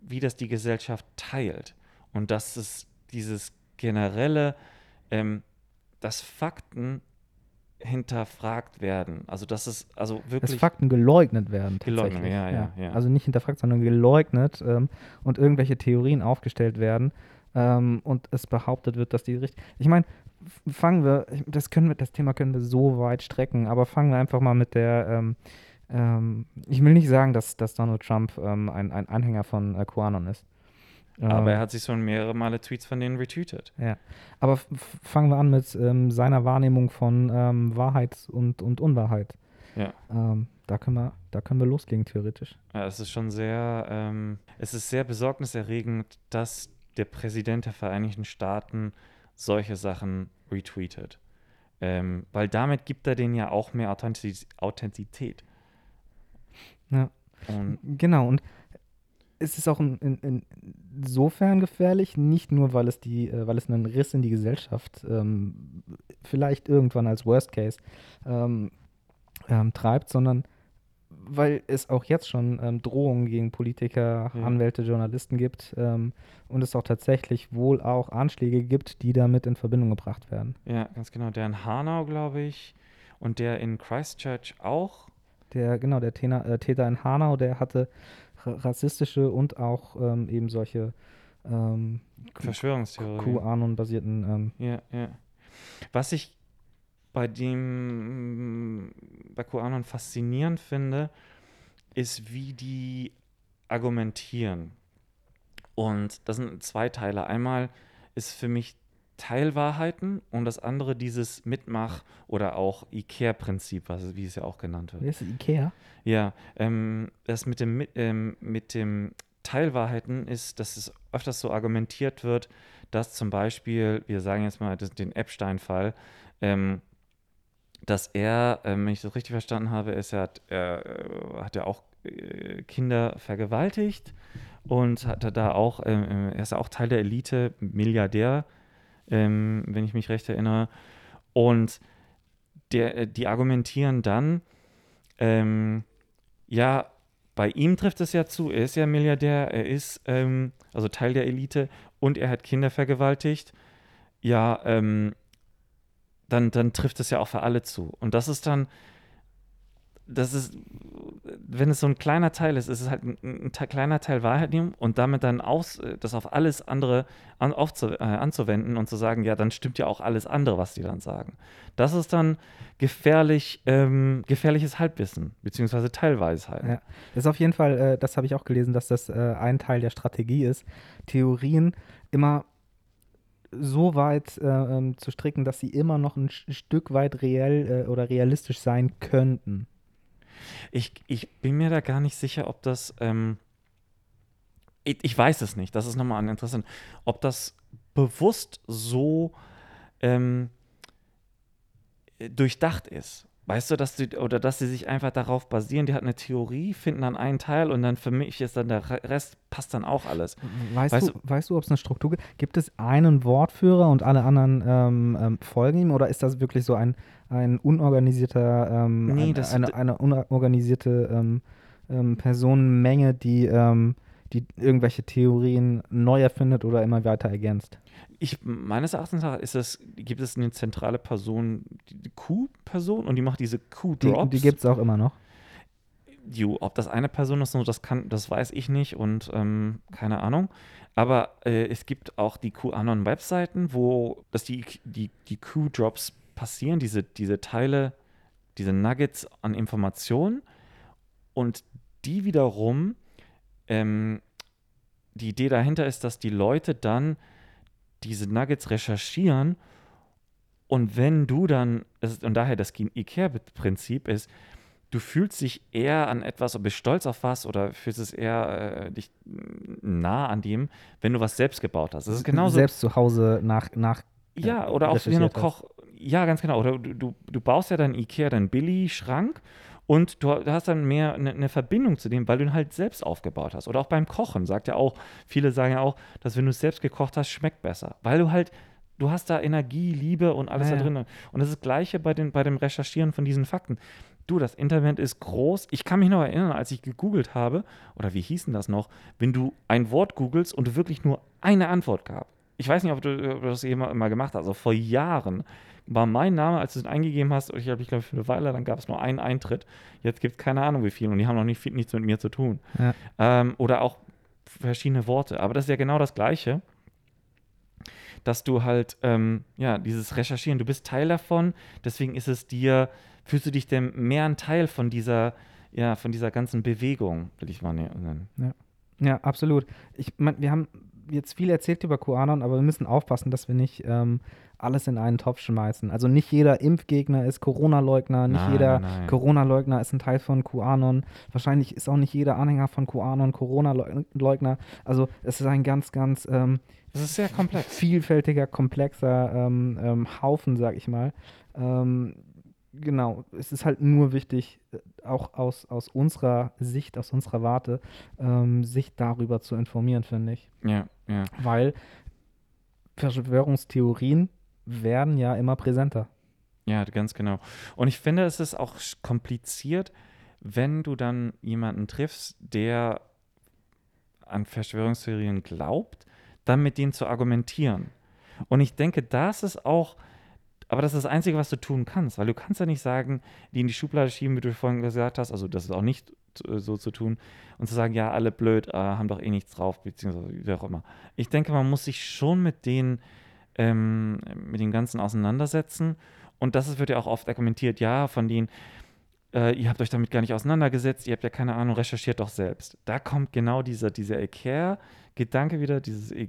wie das die Gesellschaft teilt und dass es dieses generelle, ähm, dass Fakten hinterfragt werden. Also dass es also dass wirklich Fakten geleugnet werden. Geleugnet, ja, ja, ja. Also nicht hinterfragt, sondern geleugnet ähm, und irgendwelche Theorien aufgestellt werden ähm, und es behauptet wird, dass die richtig. Ich meine, fangen wir, das können wir, das Thema können wir so weit strecken, aber fangen wir einfach mal mit der. Ähm, ähm, ich will nicht sagen, dass, dass Donald Trump ähm, ein, ein Anhänger von äh, QAnon ist. Aber Ähm, er hat sich schon mehrere Male Tweets von denen retweetet. Ja, aber fangen wir an mit ähm, seiner Wahrnehmung von ähm, Wahrheit und, und Unwahrheit. Ja. Da, können wir, da können wir loslegen, theoretisch. Ja, es ist schon sehr, ähm, es ist sehr besorgniserregend, dass der Präsident der Vereinigten Staaten solche Sachen retweetet. Ähm, weil damit gibt er denen ja auch mehr Authentiz Authentizität. Ja. Und Genau, und es ist auch in, in, insofern gefährlich, nicht nur, weil es, die, äh, weil es einen Riss in die Gesellschaft ähm, vielleicht irgendwann als Worst Case ähm, ähm, treibt, sondern weil es auch jetzt schon ähm, Drohungen gegen Politiker, Ja. Anwälte, Journalisten gibt ähm, und es auch tatsächlich wohl auch Anschläge gibt, die damit in Verbindung gebracht werden. ja, ganz genau, der in Hanau, glaube ich, und der in Christchurch auch. Der, genau, der Täter, äh, Täter in Hanau, der hatte ra- rassistische und auch ähm, eben solche ähm, Q- Verschwörungstheorie. QAnon-basierten ähm, Ja, ja. Was ich bei dem bei QAnon faszinierend finde, ist, wie die argumentieren. Und das sind zwei Teile. Einmal ist für mich Teilwahrheiten und das andere dieses Mitmach- oder auch IKEA-Prinzip, wie es ja auch genannt wird. Wer ist Ikea? Ja, ähm, das mit dem, mit, ähm, mit dem Teilwahrheiten ist, dass es öfters so argumentiert wird, dass zum Beispiel, wir sagen jetzt mal das, den Epstein-Fall, ähm, dass er, ähm, wenn ich das richtig verstanden habe, ist, er hat, er, äh, hat ja auch äh, Kinder vergewaltigt und hat da auch, ähm, er ist auch Teil der Elite, Milliardär, ähm, wenn ich mich recht erinnere. Und der, äh, die argumentieren dann, ähm, ja, bei ihm trifft es ja zu, er ist ja Milliardär, er ist ähm, also Teil der Elite und er hat Kinder vergewaltigt. Ja, ähm, dann, dann trifft es ja auch für alle zu. Und das ist dann, das ist, wenn es so ein kleiner Teil ist, ist es halt ein, ein Te- kleiner Teil Wahrheit nehmen und damit dann aus, das auf alles andere an, aufzu, äh, anzuwenden und zu sagen, ja, dann stimmt ja auch alles andere, was die dann sagen. Das ist dann gefährlich, ähm, gefährliches Halbwissen, beziehungsweise Teilweisheit. Ja. Das ist auf jeden Fall, äh, das habe ich auch gelesen, dass das äh, ein Teil der Strategie ist, Theorien immer so weit äh, ähm, zu stricken, dass sie immer noch ein Stück weit reell äh, oder realistisch sein könnten. Ich, ich bin mir da gar nicht sicher, ob das, ähm, ich, ich weiß es nicht, das ist nochmal ein interessant, ob das bewusst so ähm, äh, durchdacht ist. Weißt du, dass die, oder dass sie sich einfach darauf basieren, die hat eine Theorie, finden dann einen Teil und dann für mich ist dann der Re- Rest, passt dann auch alles. Weißt, Weißt du, weißt du, ob es eine Struktur gibt? Gibt es einen Wortführer und alle anderen ähm, ähm, folgen ihm oder ist das wirklich so ein, ein unorganisierter, ähm, Nee, ein, das- eine, eine unorganisierte ähm, ähm, Personenmenge, die, ähm, die irgendwelche Theorien neu erfindet oder immer weiter ergänzt? Ich, meines Erachtens nach ist es, gibt es eine zentrale Person, die, die Q-Person und die macht diese Die, Q-Drops. die gibt es auch immer noch. Jo, ob das eine Person ist, das kann, das weiß ich nicht und ähm, keine Ahnung. Aber äh, es gibt auch die QAnon-Webseiten, wo dass die, die, die Q-Drops passieren, diese, diese Teile, diese Nuggets an Informationen und die wiederum, ähm, die Idee dahinter ist, dass die Leute dann diese Nuggets recherchieren und wenn du dann, und daher das IKEA-Prinzip ist, du fühlst dich eher an etwas oder bist stolz auf was oder fühlst es eher äh, dich nah an dem, wenn du was selbst gebaut hast. Das ist genauso. Selbst zu Hause nach, nach ja, äh, oder auch recherchiert hast. Koch. Ja, ganz genau. Oder du, du, du baust ja deinen Ikea, deinen Billy-Schrank und du hast dann mehr eine, eine Verbindung zu dem, weil du ihn halt selbst aufgebaut hast. Oder auch beim Kochen sagt ja auch, viele sagen ja auch, dass wenn du es selbst gekocht hast, schmeckt besser. Weil du halt, du hast da Energie, Liebe und alles Ja, da drin. Und das ist das Gleiche bei, den, bei dem Recherchieren von diesen Fakten. Du, das Internet ist groß. Ich kann mich noch erinnern, als ich gegoogelt habe, oder wie hieß denn das noch, wenn du ein Wort googelst und du wirklich nur eine Antwort gab. Ich weiß nicht, ob du, ob du das jemand mal gemacht hast. Also vor Jahren war mein Name, als du es eingegeben hast, und ich habe, ich glaube, für eine Weile, dann gab es nur einen Eintritt. Jetzt gibt es keine Ahnung wie viel und die haben noch nicht, viel- nichts mit mir zu tun. Ja. Ähm, oder auch verschiedene Worte. Aber das ist ja genau das Gleiche, dass du halt, ähm, ja, dieses Recherchieren, du bist Teil davon, deswegen ist es dir, fühlst du dich denn mehr ein Teil von dieser, ja, von dieser ganzen Bewegung, will ich mal ne- nennen. Ja, absolut. Ich mein, wir haben jetzt viel erzählt über QAnon, aber wir müssen aufpassen, dass wir nicht ähm, alles in einen Topf schmeißen. Also nicht jeder Impfgegner ist Corona-Leugner, nicht Nein, jeder. Corona-Leugner ist ein Teil von QAnon. Wahrscheinlich ist auch nicht jeder Anhänger von QAnon Corona-Leugner. Also es ist ein ganz, ganz ähm, Das ist sehr komplex. vielfältiger, komplexer ähm, ähm, Haufen, sag ich mal. Ähm, genau, es ist halt nur wichtig, äh, auch aus, aus unserer Sicht, aus unserer Warte, ähm, sich darüber zu informieren, finde ich. Ja, ja. Weil Verschwörungstheorien werden ja immer präsenter. Ja, ganz genau. Und ich finde, es ist auch kompliziert, wenn du dann jemanden triffst, der an Verschwörungstheorien glaubt, dann mit denen zu argumentieren. Und ich denke, das ist auch, aber das ist das Einzige, was du tun kannst, weil du kannst ja nicht sagen, die in die Schublade schieben, wie du vorhin gesagt hast, also das ist auch nicht äh, so zu tun und zu sagen, ja, alle blöd, äh, haben doch eh nichts drauf, beziehungsweise wie auch immer. Ich denke, man muss sich schon mit denen, ähm, mit dem Ganzen auseinandersetzen und das wird ja auch oft argumentiert, ja, von denen, äh, ihr habt euch damit gar nicht auseinandergesetzt, ihr habt ja keine Ahnung, recherchiert doch selbst. Da kommt genau dieser, dieser Care-Gedanke wieder, dieses, äh,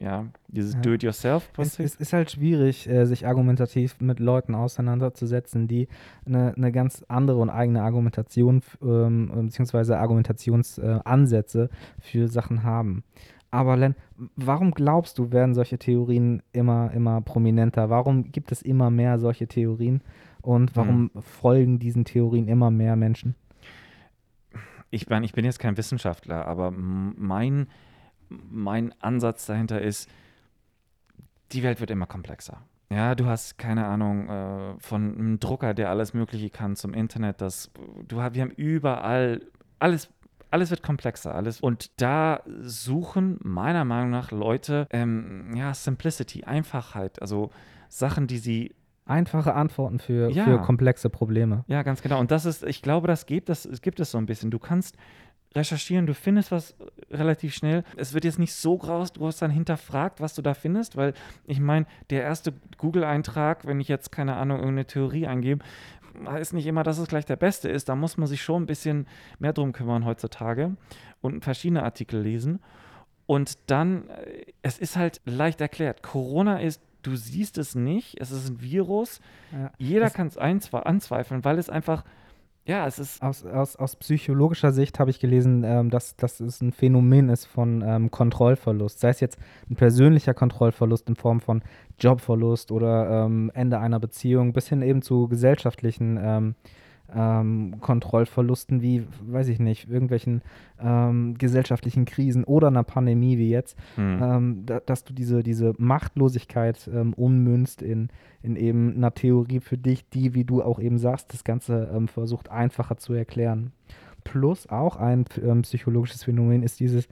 ja, dieses Ja. do it Es, es ist halt schwierig, äh, sich argumentativ mit Leuten auseinanderzusetzen, die eine, eine ganz andere und eigene Argumentation ähm, äh, beziehungsweise Argumentationsansätze für Sachen haben. Aber Len, warum glaubst du, werden solche Theorien immer, immer prominenter? Warum gibt es immer mehr solche Theorien? Und warum folgen diesen Theorien immer mehr Menschen? ich meine, ich bin jetzt kein Wissenschaftler, aber mein, mein Ansatz dahinter ist, die Welt wird immer komplexer. Ja, du hast keine Ahnung äh, von einem Drucker, der alles Mögliche kann, zum Internet. Das, du, wir haben überall alles. Alles wird komplexer, alles. Und da suchen meiner Meinung nach Leute, ähm, ja, Simplicity, Einfachheit, also Sachen, die sie Einfache Antworten für, Ja. für komplexe Probleme. ja, ganz genau. Und das ist, ich glaube, das gibt, das es gibt es so ein bisschen. Du kannst recherchieren, du findest was relativ schnell. Es wird jetzt nicht so graus, du hast dann hinterfragt, was du da findest, weil ich meine, der erste Google-Eintrag, wenn ich jetzt keine Ahnung, irgendeine Theorie eingebe, heißt nicht immer, dass es gleich der beste ist. Da muss man sich schon ein bisschen mehr drum kümmern heutzutage und verschiedene Artikel lesen. Und dann, äh, es ist halt leicht erklärt. Corona ist, du siehst es nicht, es ist ein Virus. Ja. Jeder Es- kann es anzweifeln, weil es einfach, ja, es ist, Aus, aus, aus psychologischer Sicht habe ich gelesen, ähm, dass, dass es ein Phänomen ist von ähm, Kontrollverlust. Sei es jetzt ein persönlicher Kontrollverlust in Form von Jobverlust oder ähm, Ende einer Beziehung, bis hin eben zu gesellschaftlichen ähm, Kontrollverlusten wie, weiß ich nicht, irgendwelchen ähm, gesellschaftlichen Krisen oder einer Pandemie wie jetzt, hm, ähm, da, dass du diese, diese Machtlosigkeit ähm, ummünzt in, in eben einer Theorie für dich, die, wie du auch eben sagst, das Ganze ähm, versucht einfacher zu erklären. Plus auch ein ähm, psychologisches Phänomen ist dieses,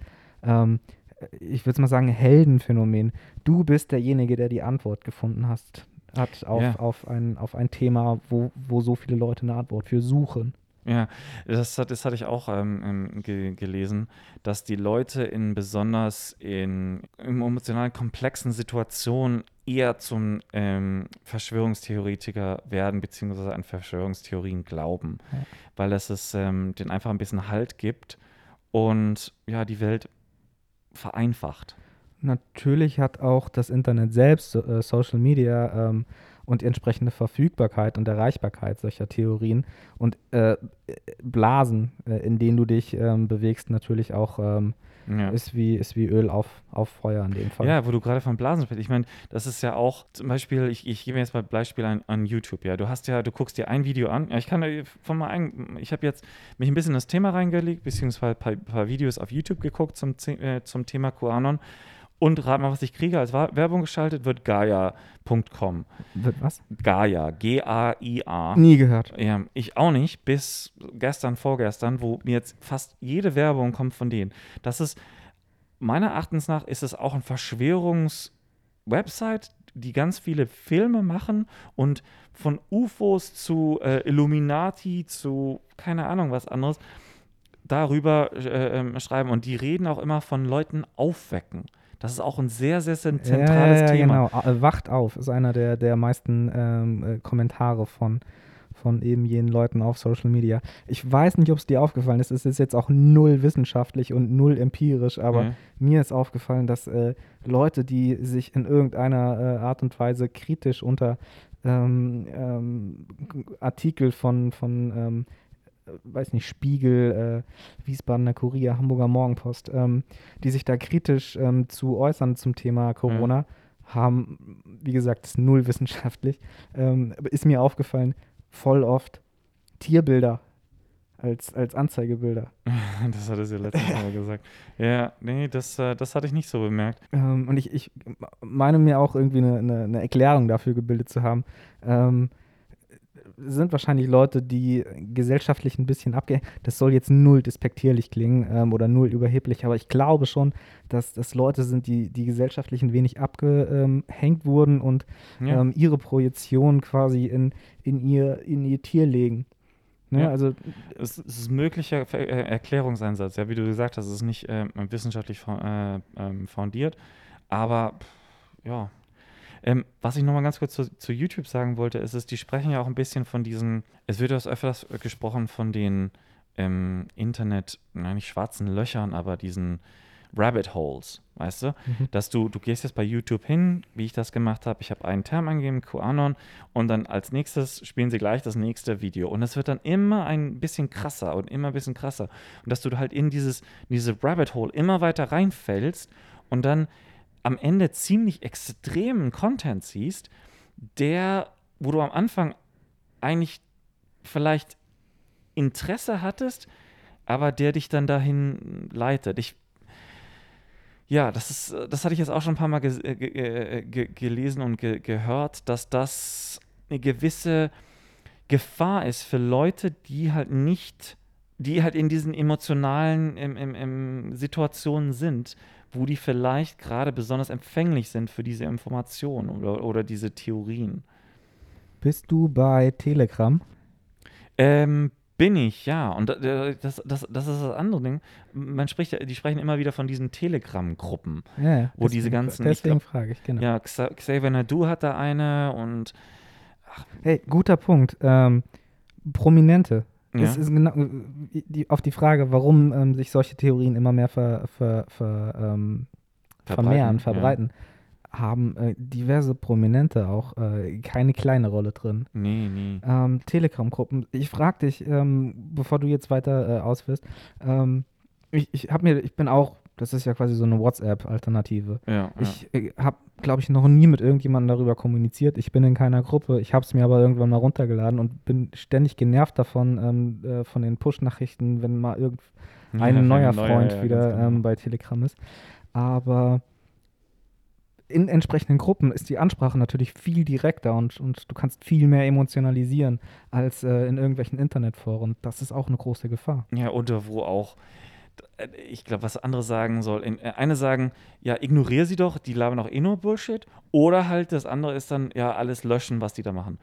ich würde mal sagen, Heldenphänomen. Du bist derjenige, der die Antwort gefunden hast, hat auf, Ja. auf, ein, auf ein Thema, wo, wo so viele Leute eine Antwort für suchen. ja, das, hat, das hatte ich auch ähm, ge gelesen, dass die Leute in besonders in, in emotional komplexen Situationen eher zum ähm, Verschwörungstheoretiker werden, beziehungsweise an Verschwörungstheorien glauben, Ja. weil es es ähm, den einfach ein bisschen Halt gibt und ja, die Welt vereinfacht. Natürlich hat auch das Internet selbst, äh, Social Media ähm, und die entsprechende Verfügbarkeit und Erreichbarkeit solcher Theorien und äh, Blasen, äh, in denen du dich ähm, bewegst, natürlich auch ähm, Ja. ist, wie, ist wie Öl auf, auf Feuer in dem Fall. Ja, wo du gerade von Blasen sprichst. Ich meine, das ist ja auch zum Beispiel, ich, ich gebe mir jetzt mal Beispiel an, an YouTube. Ja, du hast ja, du guckst dir ein Video an. Ja, ich kann von mal ein, ich habe jetzt mich ein bisschen in das Thema reingelegt, beziehungsweise ein paar, paar Videos auf YouTube geguckt zum, äh, zum Thema QAnon. Und rat mal, was ich kriege als Werbung geschaltet wird, Gaia.com. Wird was? Gaia, G-A-I-A. Nie gehört. Ja, ich auch nicht, bis gestern, vorgestern, wo mir jetzt fast jede Werbung kommt von denen. Das ist, meiner Erachtens nach, ist es auch ein Verschwörungs-Website, die ganz viele Filme machen und von UFOs zu äh, Illuminati zu keine Ahnung was anderes darüber äh, ähm, schreiben. Und die reden auch immer von Leuten aufwecken. Das ist auch ein sehr, sehr zent- zentrales ja, ja, Thema. Genau. Äh, Wacht auf ist einer der, der meisten ähm, äh, Kommentare von, von eben jenen Leuten auf Social Media. Ich weiß nicht, ob es dir aufgefallen ist. Es ist jetzt auch null wissenschaftlich und null empirisch, aber Ja. mir ist aufgefallen, dass äh, Leute, die sich in irgendeiner äh, Art und Weise kritisch unter ähm, ähm, Artikel von, von ähm, äh, weiß nicht, Spiegel, äh, Wiesbadener Kurier, Hamburger Morgenpost, ähm, die sich da kritisch ähm, zu äußern zum Thema Corona, haben, wie gesagt, null wissenschaftlich, ähm, ist mir aufgefallen, voll oft Tierbilder als, als Anzeigebilder. *laughs* Das hatte sie letztes Mal gesagt. Ja, nee, das, äh, das hatte ich nicht so bemerkt. Ähm, und ich, ich meine mir auch irgendwie eine, eine, eine Erklärung dafür gebildet zu haben. Ähm, sind wahrscheinlich Leute, die gesellschaftlich ein bisschen abgehen. Das soll jetzt null despektierlich klingen ähm, oder null überheblich, aber ich glaube schon, dass das Leute sind, die, die gesellschaftlich ein wenig abgehängt wurden und Ja. ähm, ihre Projektion quasi in, in, ihr, in ihr Tier legen. Ne? Ja. Also es, es ist ein möglicher äh, Erklärungseinsatz. Ja, wie du gesagt hast, es ist nicht ähm, wissenschaftlich fo- äh, ähm, fundiert, aber ja. Ähm, was ich nochmal ganz kurz zu, zu, YouTube sagen wollte, ist es, die sprechen ja auch ein bisschen von diesen, es wird ja öfters gesprochen von den ähm, Internet, nein, nicht schwarzen Löchern, aber diesen Rabbit Holes, weißt du? Mhm. Dass du, du gehst jetzt bei YouTube hin, wie ich das gemacht habe, ich habe einen Term eingegeben, QAnon, und dann als nächstes spielen sie gleich das nächste Video. Und es wird dann immer ein bisschen krasser und immer ein bisschen krasser. Und dass du halt in dieses, in diese Rabbit Hole immer weiter reinfällst und dann am Ende ziemlich extremen Content siehst, der, wo du am Anfang eigentlich vielleicht Interesse hattest, aber der dich dann dahin leitet. Ich ja, das ist, das hatte ich jetzt auch schon ein paar Mal ge äh, ge äh, ge gelesen und gehört, dass das eine gewisse Gefahr ist für Leute, die halt nicht, die halt in diesen emotionalen im, im, im Situationen sind, wo die vielleicht gerade besonders empfänglich sind für diese Informationen oder, oder diese Theorien. Bist du bei Telegram? Ähm, bin ich, ja. Und das, das, das ist das andere Ding. Man spricht, die sprechen immer wieder von diesen Telegram-Gruppen, ja, wo deswegen, diese ganzen. Deswegen glaub, frage ich, genau. Ja, Xavier Nadu hat da eine und. Ach. Hey, guter Punkt. Ähm, Prominente. Ja. Es ist genau, die, auf die Frage, warum ähm, sich solche Theorien immer mehr ver, ver, ver, ähm, vermehren, verbreiten. Ja haben äh, diverse Prominente auch äh, keine kleine Rolle drin. Nee, nee. Ähm, Telegram-Gruppen. Ich frage dich, ähm, bevor du jetzt weiter äh, ausführst, ähm, ich, ich habe mir, ich bin auch, das ist ja quasi so eine WhatsApp-Alternative. Ja, ich äh, habe, glaube ich, noch nie mit irgendjemandem darüber kommuniziert. Ich bin in keiner Gruppe. Ich habe es mir aber irgendwann mal runtergeladen und bin ständig genervt davon, ähm, äh, von den Push-Nachrichten, wenn mal irgendein ja, neuer Freund ja, wieder genau. Ähm, bei Telegram ist. Aber in entsprechenden Gruppen ist die Ansprache natürlich viel direkter und, und du kannst viel mehr emotionalisieren als äh, in irgendwelchen Internetforen. Das ist auch eine große Gefahr. Ja, oder wo auch, ich glaube, was andere sagen soll. Äh, eine sagen, ja, ignoriere sie doch, die labern auch eh nur Bullshit. Oder halt das andere ist dann, ja, alles löschen, was die da machen.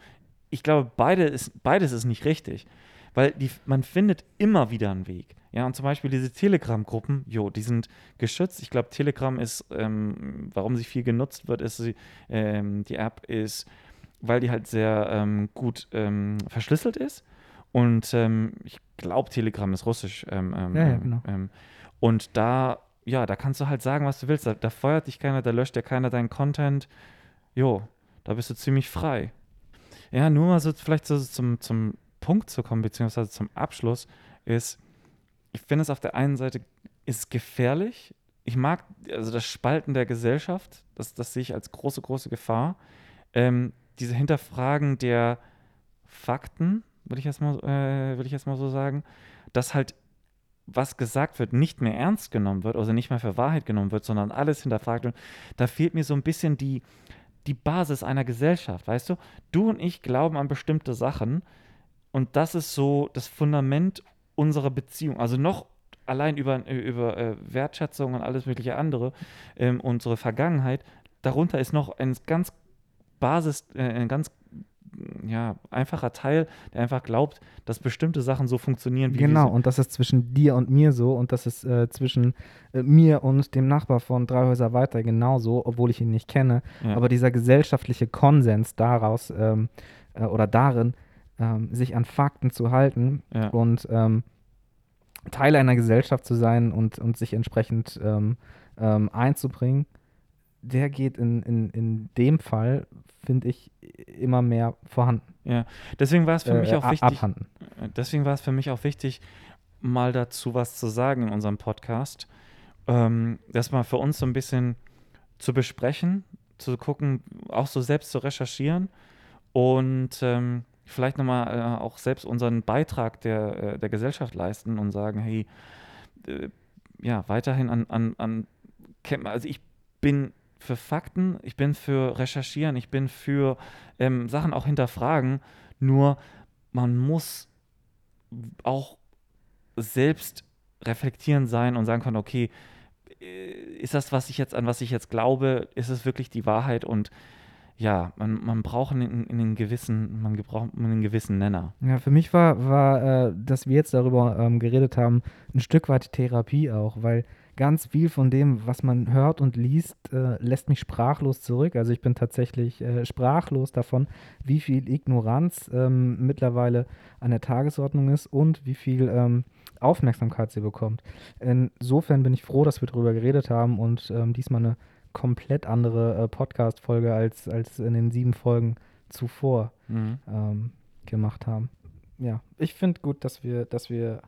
Ich glaube, beide ist, beides ist nicht richtig. Weil die, man findet immer wieder einen Weg. Ja, und zum Beispiel diese Telegram-Gruppen, jo, die sind geschützt. Ich glaube, Telegram ist, ähm, warum sie viel genutzt wird, ist, ähm, die App ist, weil die halt sehr ähm, gut ähm, verschlüsselt ist. Und ähm, ich glaube, Telegram ist russisch. Ähm, ja, ja, genau. und da, ja, da kannst du halt sagen, was du willst. Da, da feuert dich keiner, da löscht dir keiner deinen Content. Jo, da bist du ziemlich frei. Ja, nur mal so vielleicht so zum, zum Punkt zu kommen, beziehungsweise zum Abschluss, ist, ich finde es auf der einen Seite ist gefährlich. Ich mag also das Spalten der Gesellschaft, das, das sehe ich als große, große Gefahr. Ähm, diese Hinterfragen der Fakten, würde ich jetzt mal, äh, würde ich jetzt mal so sagen, dass halt was gesagt wird, nicht mehr ernst genommen wird, also nicht mehr für Wahrheit genommen wird, sondern alles hinterfragt wird. Da fehlt mir so ein bisschen die, die Basis einer Gesellschaft, weißt du? Du und ich glauben an bestimmte Sachen und das ist so das Fundament unserer Beziehung. Also noch allein über, über äh, Wertschätzung und alles mögliche andere, ähm, unsere Vergangenheit, darunter ist noch ein ganz Basis, äh, ein ganz ja, einfacher Teil, der einfach glaubt, dass bestimmte Sachen so funktionieren wie Genau, und das ist zwischen dir und mir so und das ist äh, zwischen äh, mir und dem Nachbar von drei Häuser weiter genauso, obwohl ich ihn nicht kenne. Ja. Aber dieser gesellschaftliche Konsens daraus ähm, äh, oder darin, ähm, sich an Fakten zu halten ja. und ähm, Teil einer Gesellschaft zu sein und, und sich entsprechend ähm, ähm einzubringen, der geht in, in, in dem Fall, finde ich, immer mehr vorhanden. Ja, deswegen war es für äh, mich auch wichtig. Abhanden. Deswegen war es für mich auch wichtig, mal dazu was zu sagen in unserem Podcast. Ähm, das mal für uns so ein bisschen zu besprechen, zu gucken, auch so selbst zu recherchieren und ähm, vielleicht nochmal äh, auch selbst unseren Beitrag der, äh, der Gesellschaft leisten und sagen, hey, äh, ja, weiterhin an, an, an also ich bin für Fakten, ich bin für Recherchieren, ich bin für ähm, Sachen auch hinterfragen, nur man muss auch selbst reflektieren sein und sagen können, okay, äh, ist das, was ich jetzt, an was ich jetzt glaube, ist es wirklich die Wahrheit und ja, man, man braucht einen, einen gewissen, man braucht einen gewissen Nenner. Ja, für mich war, war äh, dass wir jetzt darüber ähm, geredet haben, ein Stück weit Therapie auch, weil ganz viel von dem, was man hört und liest, äh, lässt mich sprachlos zurück. Also ich bin tatsächlich äh, sprachlos davon, wie viel Ignoranz ähm, mittlerweile an der Tagesordnung ist und wie viel ähm, Aufmerksamkeit sie bekommt. Insofern bin ich froh, dass wir darüber geredet haben und ähm, diesmal eine komplett andere äh, Podcast-Folge als, als in den sieben Folgen zuvor Mhm. ähm, gemacht haben. Ja, ich finde gut, dass wir, dass wir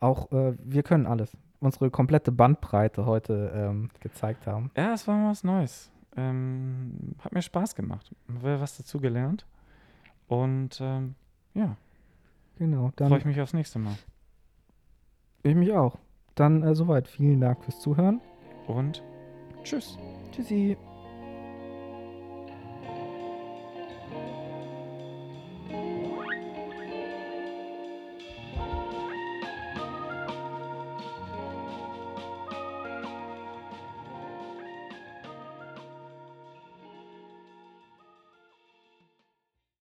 auch, äh, wir können alles. Unsere komplette Bandbreite heute ähm, gezeigt haben. Ja, es war mal was Neues. Ähm, hat mir Spaß gemacht. Habe was dazu gelernt. Und ähm, ja, Genau, dann freue ich mich aufs nächste Mal. ich mich auch. Dann äh, soweit. Vielen Dank fürs Zuhören. Und tschüss. Tschüssi.